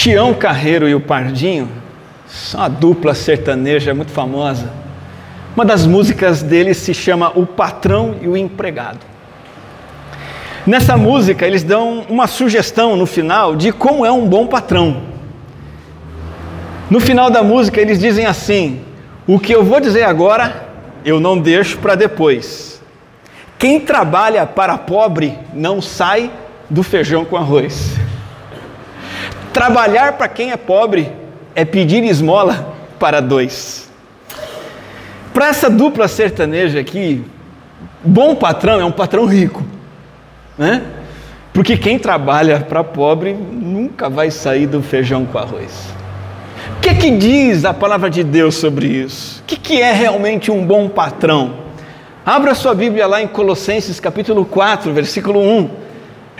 Tião Carreiro e o Pardinho são uma dupla sertaneja muito famosa. Uma das músicas deles se chama O Patrão e o Empregado. Nessa música, eles dão uma sugestão no final de como é um bom patrão. No final da música, eles dizem assim: O que eu vou dizer agora, eu não deixo para depois. Quem trabalha para pobre não sai do feijão com arroz. Trabalhar para quem é pobre é pedir esmola para dois. Para essa dupla sertaneja aqui, bom patrão é um patrão rico, né? Porque quem trabalha para pobre nunca vai sair do feijão com arroz. O que, que diz a palavra de Deus sobre isso? O que, que é realmente um bom patrão? Abra sua Bíblia lá em Colossenses capítulo 4, versículo 1.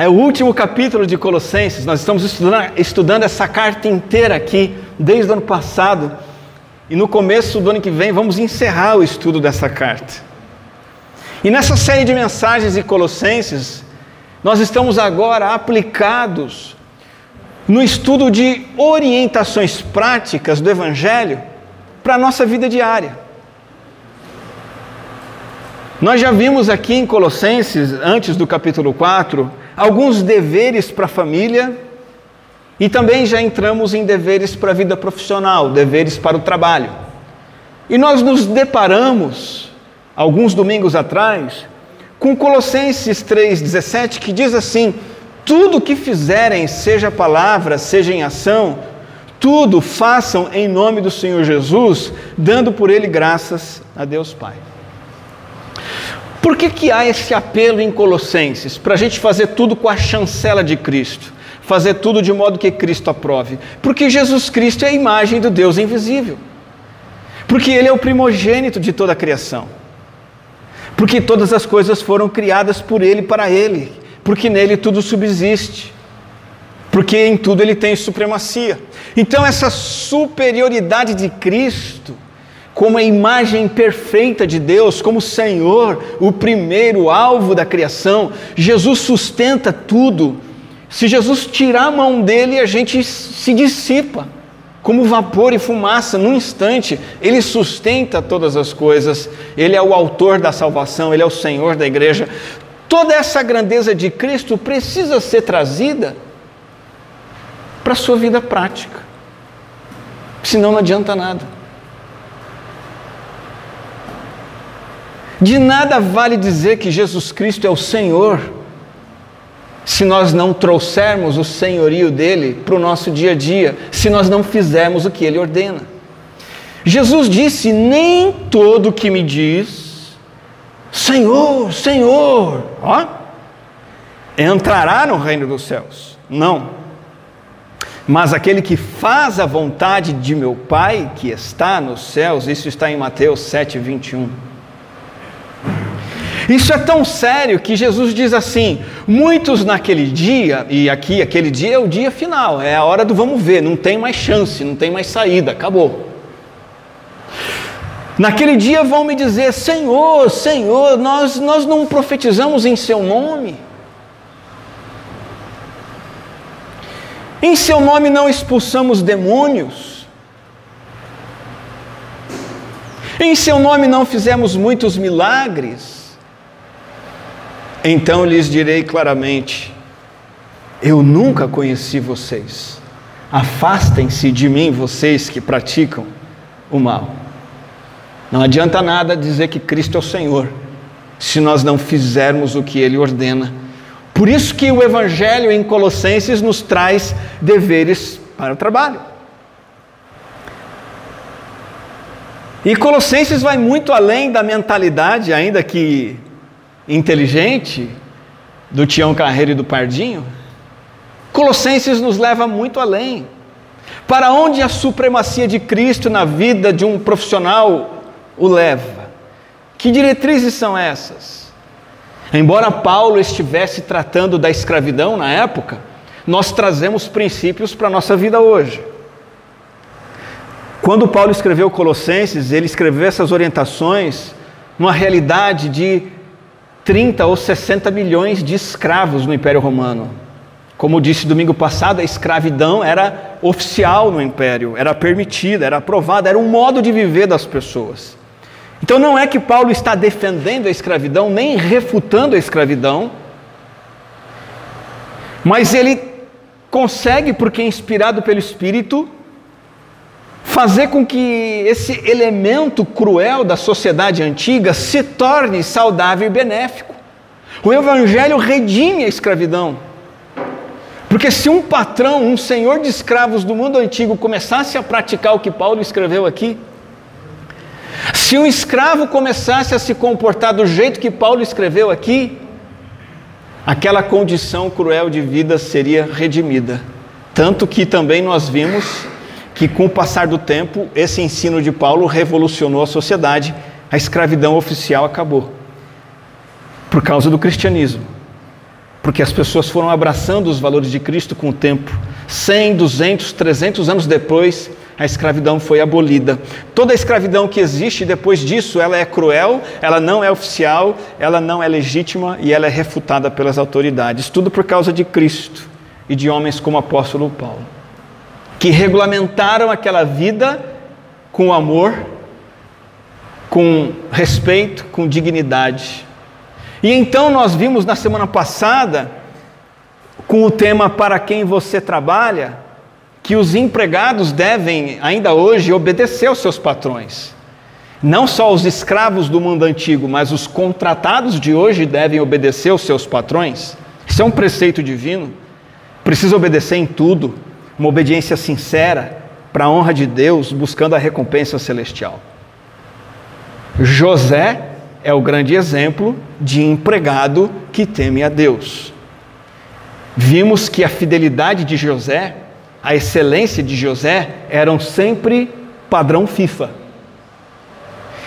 É o último capítulo de Colossenses, nós estamos estudando, estudando essa carta inteira aqui, desde o ano passado, e no começo do ano que vem vamos encerrar o estudo dessa carta. E nessa série de mensagens de Colossenses, nós estamos agora aplicados no estudo de orientações práticas do Evangelho para a nossa vida diária. Nós já vimos aqui em Colossenses, antes do capítulo 4, alguns deveres para a família e também já entramos em deveres para a vida profissional, deveres para o trabalho. E nós nos deparamos, alguns domingos atrás, com Colossenses 3,17, que diz assim: tudo que fizerem, seja palavra, seja em ação, tudo façam em nome do Senhor Jesus, dando por ele graças a Deus Pai. Por que, que há esse apelo em Colossenses? Para a gente fazer tudo com a chancela de Cristo, fazer tudo de modo que Cristo aprove. Porque Jesus Cristo é a imagem do Deus invisível. Porque Ele é o primogênito de toda a criação. Porque todas as coisas foram criadas por Ele para Ele. Porque nele tudo subsiste. Porque em tudo Ele tem supremacia. Então, essa superioridade de Cristo como a imagem perfeita de Deus, como Senhor, o primeiro alvo da criação. Jesus sustenta tudo. Se Jesus tirar a mão dele, a gente se dissipa, como vapor e fumaça, num instante. Ele sustenta todas as coisas, ele é o autor da salvação, ele é o Senhor da igreja. Toda essa grandeza de Cristo precisa ser trazida para a sua vida prática, senão não adianta nada. De nada vale dizer que Jesus Cristo é o Senhor, se nós não trouxermos o senhorio dele para o nosso dia a dia, se nós não fizermos o que ele ordena. Jesus disse: Nem todo que me diz, Senhor, Senhor, ó, entrará no reino dos céus. Não. Mas aquele que faz a vontade de meu Pai que está nos céus, isso está em Mateus 7, 21. Isso é tão sério que Jesus diz assim: muitos naquele dia, e aqui aquele dia é o dia final, é a hora do vamos ver, não tem mais chance, não tem mais saída, acabou. Naquele dia vão me dizer: Senhor, Senhor, nós, nós não profetizamos em Seu nome. Em Seu nome não expulsamos demônios. Em Seu nome não fizemos muitos milagres. Então lhes direi claramente: Eu nunca conheci vocês. Afastem-se de mim, vocês que praticam o mal. Não adianta nada dizer que Cristo é o Senhor, se nós não fizermos o que Ele ordena. Por isso que o Evangelho em Colossenses nos traz deveres para o trabalho. E Colossenses vai muito além da mentalidade, ainda que inteligente do Tião Carreiro e do Pardinho, Colossenses nos leva muito além. Para onde a supremacia de Cristo na vida de um profissional o leva? Que diretrizes são essas? Embora Paulo estivesse tratando da escravidão na época, nós trazemos princípios para a nossa vida hoje. Quando Paulo escreveu Colossenses, ele escreveu essas orientações numa realidade de 30 ou 60 milhões de escravos no Império Romano. Como disse domingo passado, a escravidão era oficial no império, era permitida, era aprovada, era um modo de viver das pessoas. Então não é que Paulo está defendendo a escravidão, nem refutando a escravidão, mas ele consegue, porque é inspirado pelo Espírito, fazer com que esse elemento cruel da sociedade antiga se torne saudável e benéfico. O Evangelho redime a escravidão. Porque se um patrão, um senhor de escravos do mundo antigo começasse a praticar o que Paulo escreveu aqui, se um escravo começasse a se comportar do jeito que Paulo escreveu aqui, aquela condição cruel de vida seria redimida. Tanto que também nós vimos que, com o passar do tempo, esse ensino de Paulo revolucionou a sociedade, a escravidão oficial acabou por causa do cristianismo. Porque as pessoas foram abraçando os valores de Cristo com o tempo. 100, 200, 300 anos depois, a escravidão foi abolida. Toda a escravidão que existe depois disso, ela é cruel, ela não é oficial, ela não é legítima e ela é refutada pelas autoridades. Tudo por causa de Cristo e de homens como o apóstolo Paulo, que regulamentaram aquela vida com amor, com respeito, com dignidade. E então nós vimos na semana passada, com o tema Para quem você trabalha, que os empregados devem, ainda hoje, obedecer aos seus patrões. Não só os escravos do mundo antigo, mas os contratados de hoje devem obedecer aos seus patrões. Isso é um preceito divino. Precisa obedecer em tudo, uma obediência sincera, para a honra de Deus, buscando a recompensa celestial. José é o grande exemplo de empregado que teme a Deus. Vimos que a fidelidade de José a excelência de José eram sempre padrão FIFA.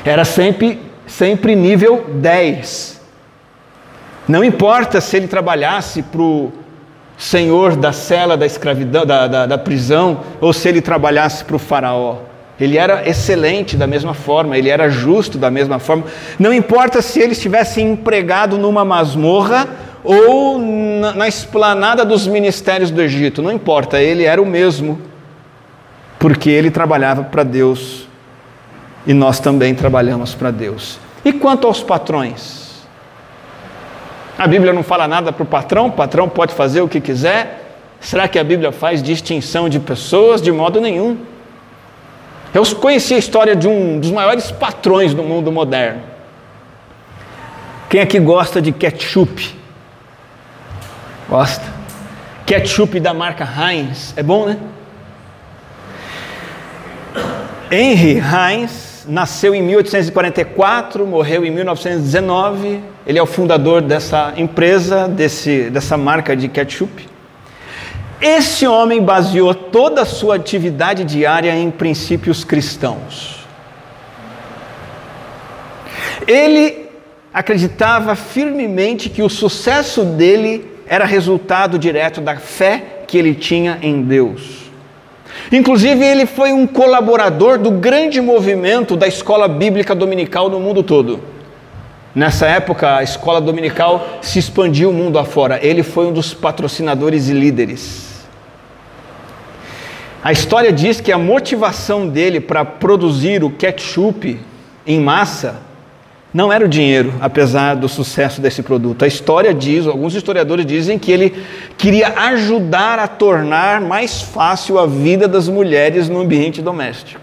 Era sempre, sempre nível 10. Não importa se ele trabalhasse para o senhor da cela da escravidão, da, da, da prisão, ou se ele trabalhasse para o faraó. Ele era excelente da mesma forma, ele era justo da mesma forma. Não importa se ele estivesse empregado numa masmorra ou na, na esplanada dos ministérios do Egito, não importa, ele era o mesmo, porque ele trabalhava para Deus e nós também trabalhamos para Deus. E quanto aos patrões? A Bíblia não fala nada para o patrão, o patrão pode fazer o que quiser. Será que a Bíblia faz distinção de pessoas? De modo nenhum. Eu conheci a história de um dos maiores patrões do mundo moderno. Quem aqui gosta de ketchup? Gosta? Ketchup da marca Heinz. É bom, né? Henry Heinz nasceu em 1844, morreu em 1919. Ele é o fundador dessa empresa, desse, dessa marca de ketchup. Esse homem baseou toda a sua atividade diária em princípios cristãos. Ele acreditava firmemente que o sucesso dele era resultado direto da fé que ele tinha em Deus. Inclusive, ele foi um colaborador do grande movimento da escola bíblica dominical no mundo todo. Nessa época, a escola dominical se expandiu o mundo afora. Ele foi um dos patrocinadores e líderes. A história diz que a motivação dele para produzir o ketchup em massa não era o dinheiro, apesar do sucesso desse produto. A história diz, alguns historiadores dizem que ele queria ajudar a tornar mais fácil a vida das mulheres no ambiente doméstico.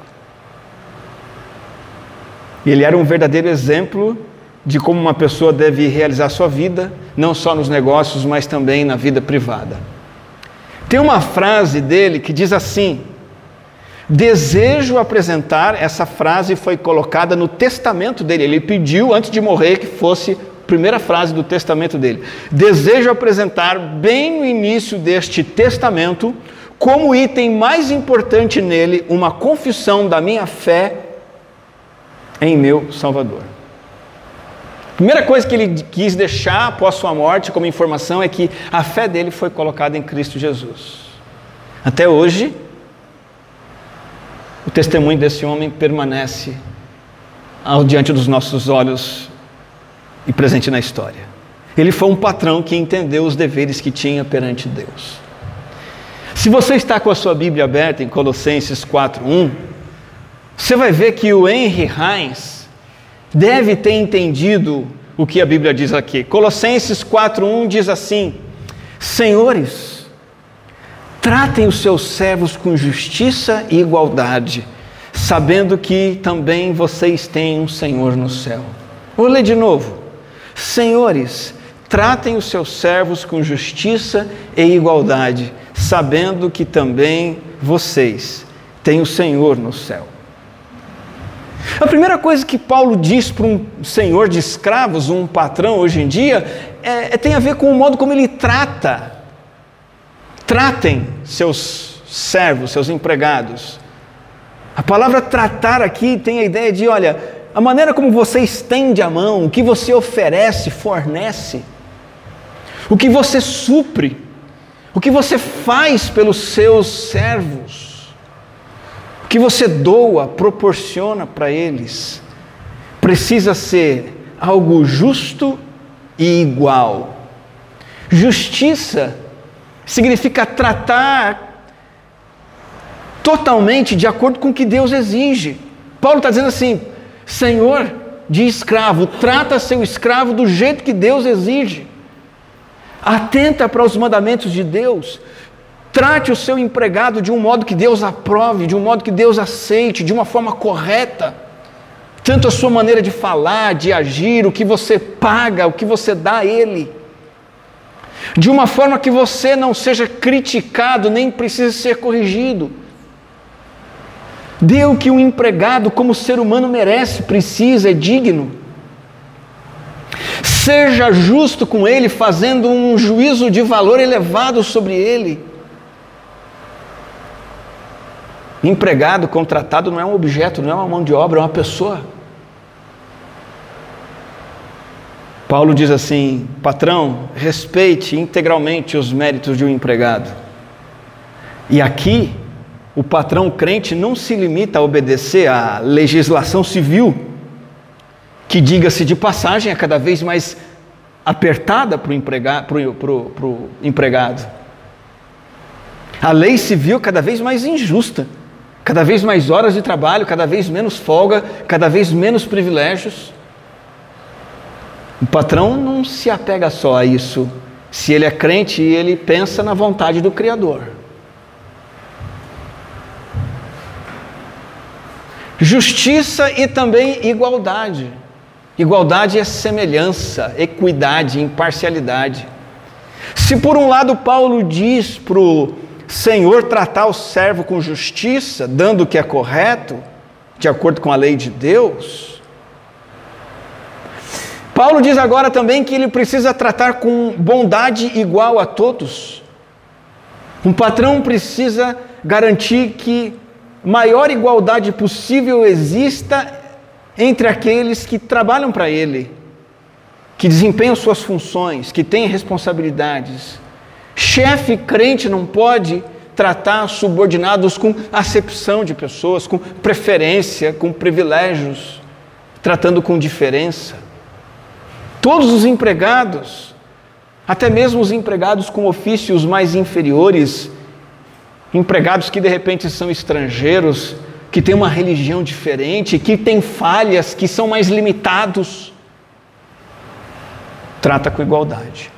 Ele era um verdadeiro exemplo de como uma pessoa deve realizar sua vida, não só nos negócios, mas também na vida privada. Tem uma frase dele que diz assim: Desejo apresentar, essa frase foi colocada no testamento dele. Ele pediu antes de morrer que fosse a primeira frase do testamento dele. Desejo apresentar bem no início deste testamento, como item mais importante nele, uma confissão da minha fé em meu Salvador. Primeira coisa que ele quis deixar após sua morte como informação é que a fé dele foi colocada em Cristo Jesus. Até hoje, o testemunho desse homem permanece ao diante dos nossos olhos e presente na história. Ele foi um patrão que entendeu os deveres que tinha perante Deus. Se você está com a sua Bíblia aberta em Colossenses 4:1, você vai ver que o Henry Heinz deve ter entendido o que a Bíblia diz aqui. Colossenses 4:1 diz assim: Senhores, tratem os seus servos com justiça e igualdade, sabendo que também vocês têm um Senhor no céu. Vou ler de novo. Senhores, tratem os seus servos com justiça e igualdade, sabendo que também vocês têm o Senhor no céu. A primeira coisa que Paulo diz para um senhor de escravos, um patrão hoje em dia, é, é, tem a ver com o modo como ele trata. Tratem seus servos, seus empregados. A palavra tratar aqui tem a ideia de, olha, a maneira como você estende a mão, o que você oferece, fornece, o que você supre, o que você faz pelos seus servos que você doa, proporciona para eles, precisa ser algo justo e igual. Justiça significa tratar totalmente de acordo com o que Deus exige. Paulo está dizendo assim: Senhor de escravo, trata seu escravo do jeito que Deus exige. Atenta para os mandamentos de Deus, Trate o seu empregado de um modo que Deus aprove, de um modo que Deus aceite, de uma forma correta. Tanto a sua maneira de falar, de agir, o que você paga, o que você dá a ele. De uma forma que você não seja criticado, nem precise ser corrigido. Dê o que um empregado, como ser humano, merece, precisa, é digno. Seja justo com ele, fazendo um juízo de valor elevado sobre ele. Empregado, contratado não é um objeto, não é uma mão de obra, é uma pessoa. Paulo diz assim: patrão, respeite integralmente os méritos de um empregado. E aqui, o patrão crente não se limita a obedecer à legislação civil, que, diga-se de passagem, é cada vez mais apertada para o empregado. A lei civil cada vez mais injusta. Cada vez mais horas de trabalho, cada vez menos folga, cada vez menos privilégios. O patrão não se apega só a isso. Se ele é crente, ele pensa na vontade do Criador. Justiça e também igualdade. Igualdade é semelhança, equidade, imparcialidade. Se por um lado Paulo diz para o Senhor tratar o servo com justiça, dando o que é correto, de acordo com a lei de Deus. Paulo diz agora também que ele precisa tratar com bondade igual a todos. Um patrão precisa garantir que maior igualdade possível exista entre aqueles que trabalham para ele, que desempenham suas funções, que têm responsabilidades. Chefe crente não pode tratar subordinados com acepção de pessoas, com preferência, com privilégios, tratando com diferença. Todos os empregados, até mesmo os empregados com ofícios mais inferiores, empregados que de repente são estrangeiros, que têm uma religião diferente, que têm falhas, que são mais limitados, trata com igualdade.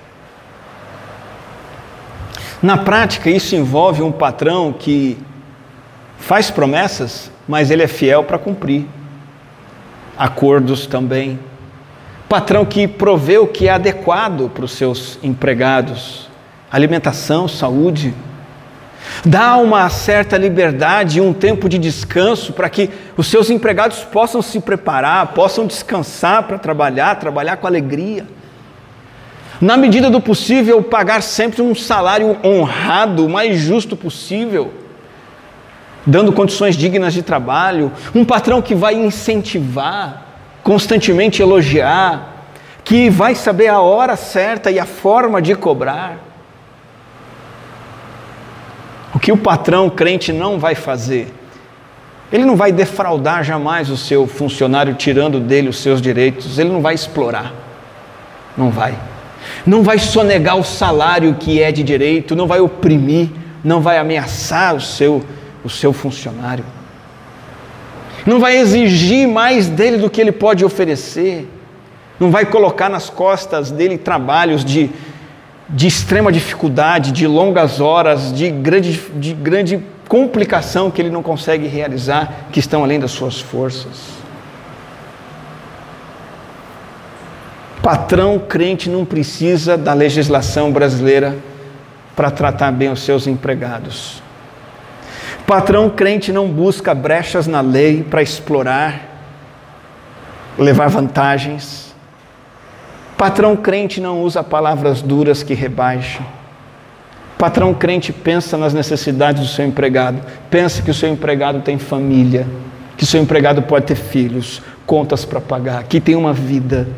Na prática, isso envolve um patrão que faz promessas, mas ele é fiel para cumprir. Acordos também. Patrão que provê o que é adequado para os seus empregados: alimentação, saúde. Dá uma certa liberdade e um tempo de descanso para que os seus empregados possam se preparar, possam descansar para trabalhar, trabalhar com alegria. Na medida do possível, pagar sempre um salário honrado, o mais justo possível, dando condições dignas de trabalho, um patrão que vai incentivar, constantemente elogiar, que vai saber a hora certa e a forma de cobrar. O que o patrão crente não vai fazer? Ele não vai defraudar jamais o seu funcionário tirando dele os seus direitos, ele não vai explorar. Não vai. não vai sonegar o salário que é de direito, não vai oprimir, não vai ameaçar o seu, o seu funcionário, não vai exigir mais dele do que ele pode oferecer, não vai colocar nas costas dele trabalhos de, de extrema dificuldade, de longas horas, de grande, de grande complicação que ele não consegue realizar, que estão além das suas forças. Patrão crente não precisa da legislação brasileira para tratar bem os seus empregados. Patrão crente não busca brechas na lei para explorar, levar vantagens. Patrão crente não usa palavras duras que rebaixam. Patrão crente pensa nas necessidades do seu empregado, pensa que o seu empregado tem família, que o seu empregado pode ter filhos, contas para pagar, que tem uma vida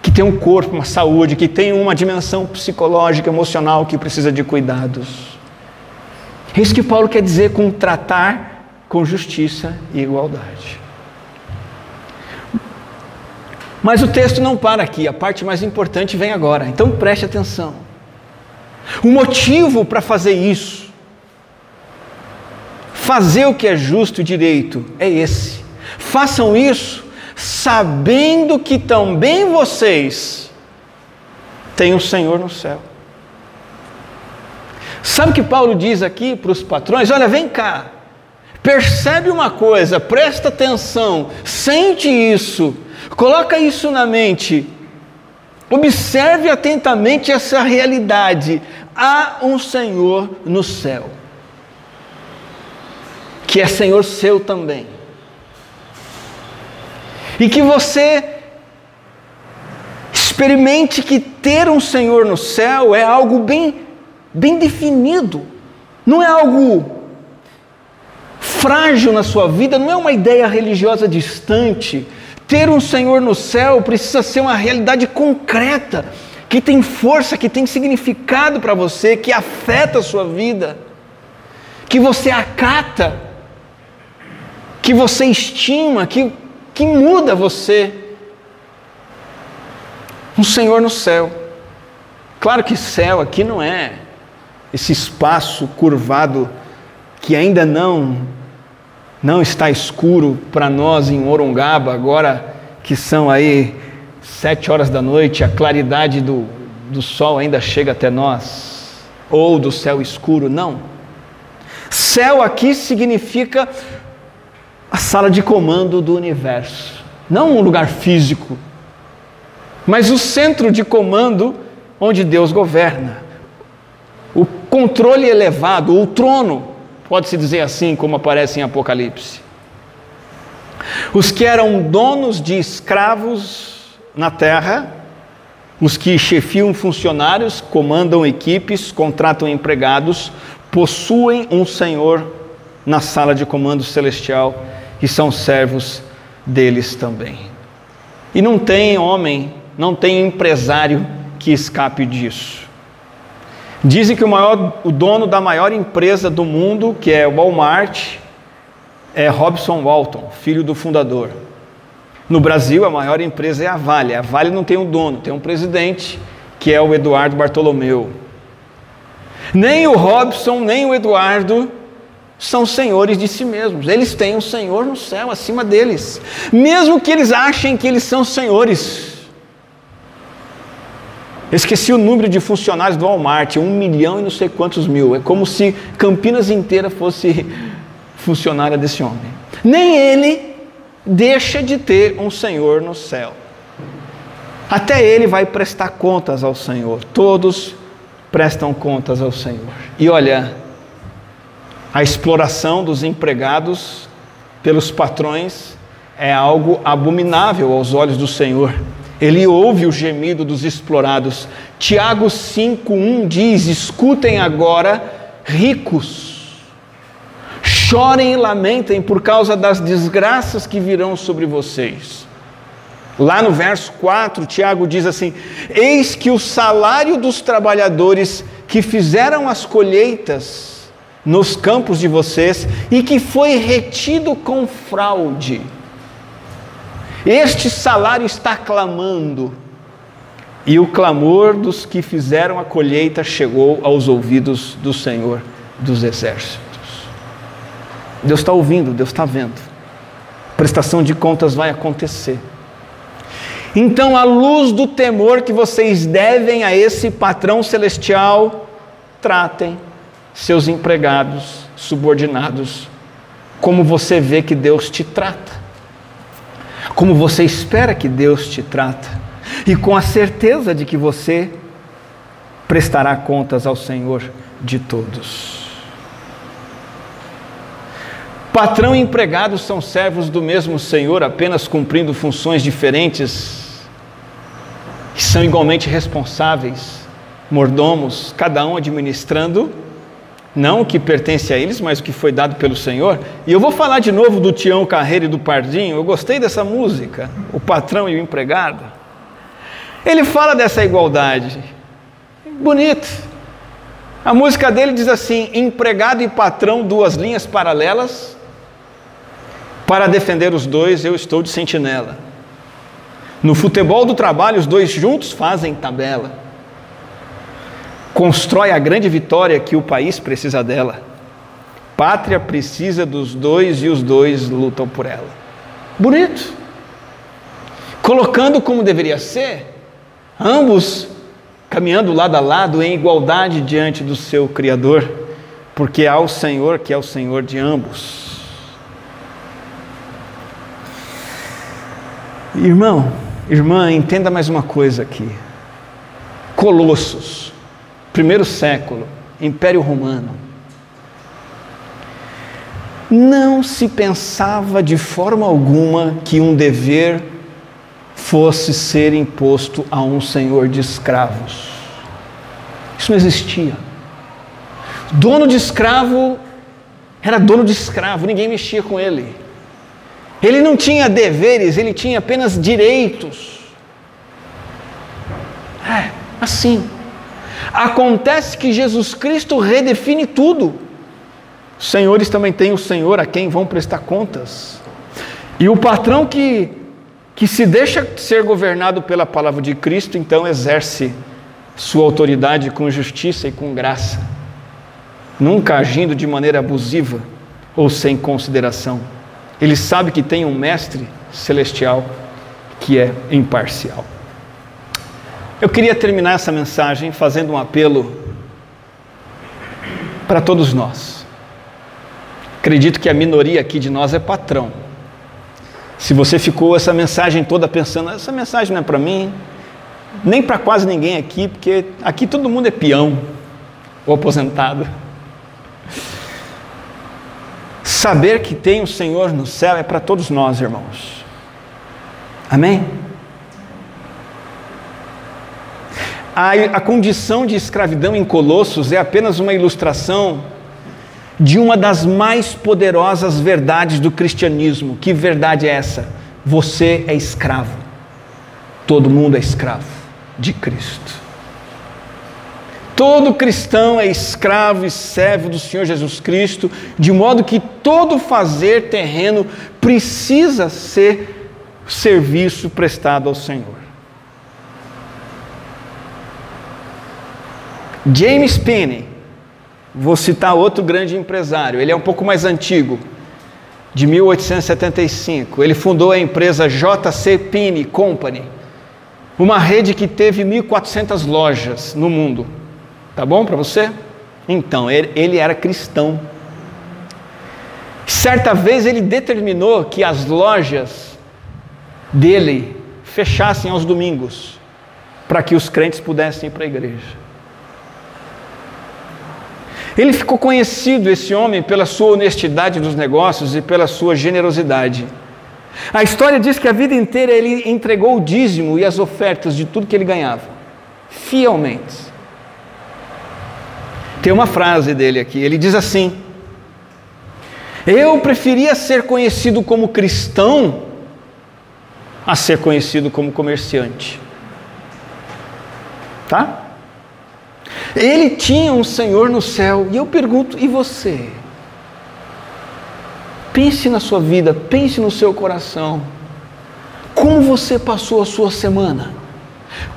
que tem um corpo, uma saúde, que tem uma dimensão psicológica, emocional que precisa de cuidados. É isso que Paulo quer dizer com tratar com justiça e igualdade. Mas o texto não para aqui, a parte mais importante vem agora, então preste atenção. O motivo para fazer isso, fazer o que é justo e direito, é esse. Façam isso sabendo que também vocês têm o Senhor no céu. Sabe o que Paulo diz aqui para os patrões? Olha, vem cá, percebe uma coisa, presta atenção, sente isso, coloca isso na mente, observe atentamente essa realidade. Há um Senhor no céu, que é Senhor seu também e que você experimente que ter um Senhor no céu é algo bem, bem definido, não é algo frágil na sua vida, não é uma ideia religiosa distante. Ter um Senhor no céu precisa ser uma realidade concreta, que tem força, que tem significado para você, que afeta a sua vida, que você acata, que você estima, que que muda você. Um Senhor no céu. Claro que céu aqui não é esse espaço curvado que ainda não não está escuro para nós em Orongaba, agora que são aí sete horas da noite, a claridade do, do sol ainda chega até nós, ou do céu escuro, não. Céu aqui significa a sala de comando do universo. Não um lugar físico, mas o centro de comando onde Deus governa. Controle elevado, o trono, pode-se dizer assim, como aparece em Apocalipse. Os que eram donos de escravos na terra, os que chefiam funcionários, comandam equipes, contratam empregados, possuem um senhor na sala de comando celestial que são servos deles também. E não tem homem, não tem empresário que escape disso. Dizem que o, maior, o dono da maior empresa do mundo, que é o Walmart, é Robson Walton, filho do fundador. No Brasil, a maior empresa é a Vale. A Vale não tem um dono, tem um presidente, que é o Eduardo Bartolomeu. Nem o Robson, nem o Eduardo são senhores de si mesmos. Eles têm um Senhor no céu acima deles, mesmo que eles achem que eles são senhores. Esqueci o número de funcionários do Walmart, um milhão e não sei quantos mil. É como se Campinas inteira fosse funcionária desse homem. Nem ele deixa de ter um Senhor no céu. Até ele vai prestar contas ao Senhor. Todos prestam contas ao Senhor. E olha, a exploração dos empregados pelos patrões é algo abominável aos olhos do Senhor. Ele ouve o gemido dos explorados. Tiago 5:1 diz: "Escutem agora, ricos, chorem e lamentem por causa das desgraças que virão sobre vocês." Lá no verso 4, Tiago diz assim: Eis que o salário dos trabalhadores que fizeram as colheitas nos campos de vocês e que foi retido com fraude. Este salário está clamando. E o clamor dos que fizeram a colheita chegou aos ouvidos do Senhor dos Exércitos. Deus está ouvindo, Deus está vendo. Prestação de contas vai acontecer. Então, à luz do temor que vocês devem a esse patrão celestial, tratem seus empregados subordinados como você vê que Deus te trata, como você espera que Deus te trata, e com a certeza de que você prestará contas ao Senhor de todos. Patrão e empregado são servos do mesmo Senhor, apenas cumprindo funções diferentes, e são igualmente responsáveis, mordomos, cada um administrando não o que pertence a eles, mas o que foi dado pelo Senhor. E eu vou falar de novo do Tião Carreiro e do Pardinho. Eu gostei dessa música, o patrão e o empregado. Ele fala dessa igualdade. Bonito. A música dele diz assim: empregado e patrão, duas linhas paralelas. Para defender os dois, eu estou de sentinela. No futebol do trabalho, os dois juntos fazem tabela constrói a grande vitória que o país precisa dela. Pátria precisa dos dois e os dois lutam por ela. Bonito. Colocando como deveria ser, ambos caminhando lado a lado em igualdade diante do seu Criador, porque há o Senhor que é o Senhor de ambos. Irmão, irmã, entenda mais uma coisa aqui. Colossos primeiro século, Império Romano, não se pensava de forma alguma que um dever fosse ser imposto a um senhor de escravos. Isso não existia. Dono de escravo era dono de escravo, ninguém mexia com ele. Ele não tinha deveres, ele tinha apenas direitos. É, assim. Acontece que Jesus Cristo redefine tudo. Os senhores também têm o Senhor a quem vão prestar contas. E o patrão que, que se deixa ser governado pela palavra de Cristo, então exerce sua autoridade com justiça e com graça, nunca agindo de maneira abusiva ou sem consideração. Ele sabe que tem um mestre celestial que é imparcial. Eu queria terminar essa mensagem fazendo um apelo para todos nós. Acredito que a minoria aqui de nós é patrão. Se você ficou essa mensagem toda pensando, essa mensagem não é para mim, nem para quase ninguém aqui, porque aqui todo mundo é peão ou aposentado. Saber que tem o Senhor no céu é para todos nós, irmãos. Amém? A, a condição de escravidão em Colossos é apenas uma ilustração de uma das mais poderosas verdades do cristianismo. Que verdade é essa? Você é escravo. Todo mundo é escravo de Cristo. Todo cristão é escravo e servo do Senhor Jesus Cristo, de modo que todo fazer terreno precisa ser serviço prestado ao Senhor. James Penny, vou citar outro grande empresário, ele é um pouco mais antigo, de 1875. Ele fundou a empresa JC Penny Company, uma rede que teve 1.400 lojas no mundo. Tá bom para você? Então, ele, ele era cristão. Certa vez ele determinou que as lojas dele fechassem aos domingos, para que os crentes pudessem ir para a igreja. Ele ficou conhecido, esse homem, pela sua honestidade nos negócios e pela sua generosidade. A história diz que a vida inteira ele entregou o dízimo e as ofertas de tudo que ele ganhava, fielmente. Tem uma frase dele aqui, ele diz assim: Eu preferia ser conhecido como cristão a ser conhecido como comerciante. Tá? Ele tinha um Senhor no céu. E eu pergunto: e você? Pense na sua vida, pense no seu coração. Como você passou a sua semana?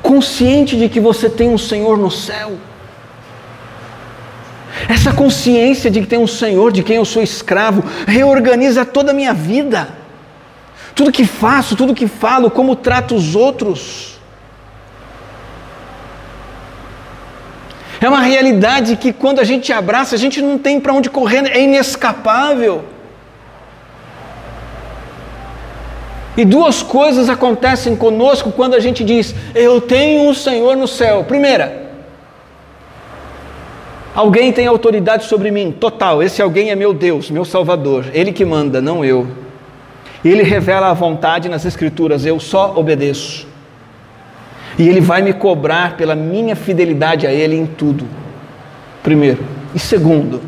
consciente de que você tem um Senhor no céu. Essa consciência de que tem um Senhor de quem eu sou escravo reorganiza toda a minha vida. Tudo que faço, tudo que falo, como trato os outros. É uma realidade que quando a gente abraça, a gente não tem para onde correr, é inescapável. E duas coisas acontecem conosco quando a gente diz: Eu tenho um Senhor no céu. Primeira, alguém tem autoridade sobre mim, total. Esse alguém é meu Deus, meu Salvador. Ele que manda, não eu. Ele revela a vontade nas Escrituras, eu só obedeço. E Ele vai me cobrar pela minha fidelidade a Ele em tudo. Primeiro. E segundo,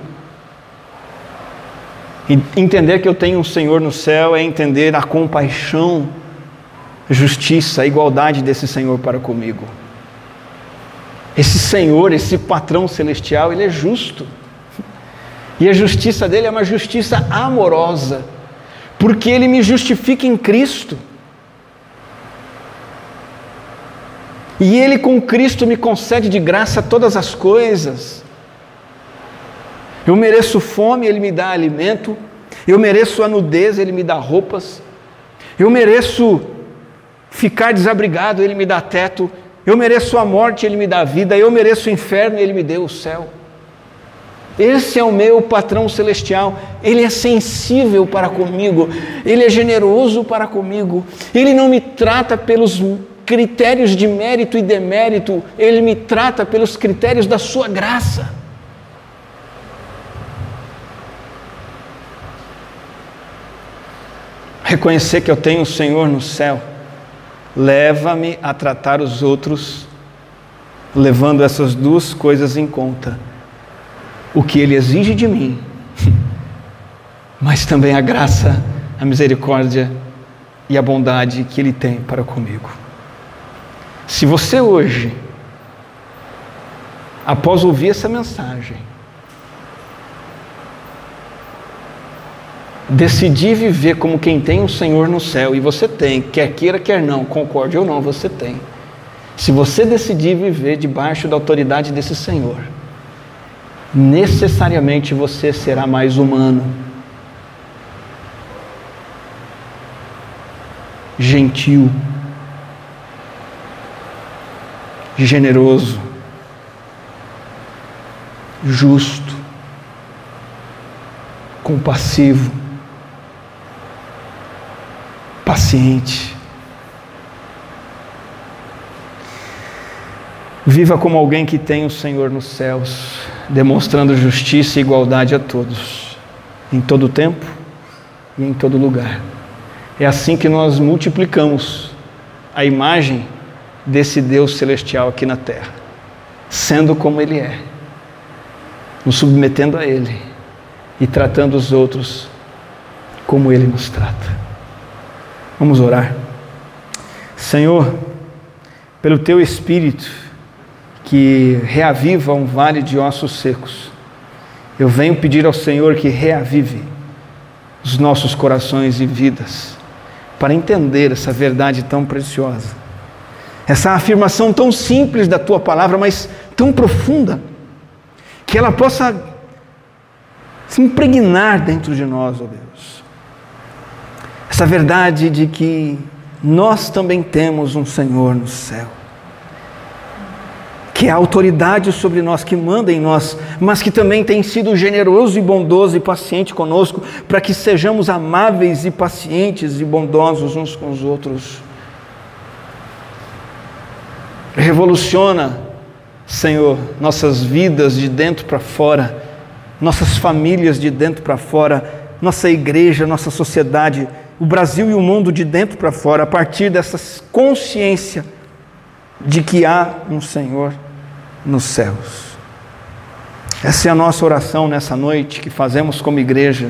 Entender que eu tenho um Senhor no céu é entender a compaixão, justiça, a igualdade desse Senhor para comigo. Esse Senhor, esse patrão celestial, ele é justo. E a justiça dele é uma justiça amorosa, porque ele me justifica em Cristo. E ele com Cristo me concede de graça todas as coisas. Eu mereço fome, Ele me dá alimento. Eu mereço a nudez, Ele me dá roupas. Eu mereço ficar desabrigado, Ele me dá teto. Eu mereço a morte, Ele me dá vida. Eu mereço o inferno, Ele me deu o céu. Esse é o meu patrão celestial. Ele é sensível para comigo. Ele é generoso para comigo. Ele não me trata pelos critérios de mérito e demérito. Ele me trata pelos critérios da sua graça. reconhecer que eu tenho o Senhor no céu, leva-me a tratar os outros, levando essas duas coisas em conta: o que Ele exige de mim, mas também a graça, a misericórdia e a bondade que Ele tem para comigo. Se você hoje, após ouvir essa mensagem, decidir viver como quem tem o um Senhor no céu, e você tem, quer queira, quer não, concorde ou não, você tem. Se você decidir viver debaixo da autoridade desse Senhor, necessariamente você será mais humano, gentil, generoso, justo, compassivo paciente. Viva como alguém que tem o Senhor nos céus, demonstrando justiça e igualdade a todos, em todo tempo e em todo lugar. É assim que nós multiplicamos a imagem desse Deus celestial aqui na terra, sendo como Ele é, nos submetendo a Ele e tratando os outros como Ele nos trata. Vamos orar. Senhor, pelo teu Espírito que reaviva um vale de ossos secos, eu venho pedir ao Senhor que reavive os nossos corações e vidas para entender essa verdade tão preciosa, essa afirmação tão simples da tua palavra, mas tão profunda, que ela possa se impregnar dentro de nós, ó oh Deus essa verdade de que nós também temos um Senhor no céu, que é a autoridade sobre nós, que manda em nós, mas que também tem sido generoso e bondoso e paciente conosco, para que sejamos amáveis e pacientes e bondosos uns com os outros. Revoluciona, Senhor, nossas vidas de dentro para fora, nossas famílias de dentro para fora, nossa igreja, nossa sociedade o Brasil e o mundo de dentro para fora, a partir dessa consciência de que há um Senhor nos céus. Essa é a nossa oração nessa noite que fazemos como igreja,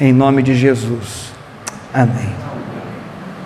em nome de Jesus. Amém.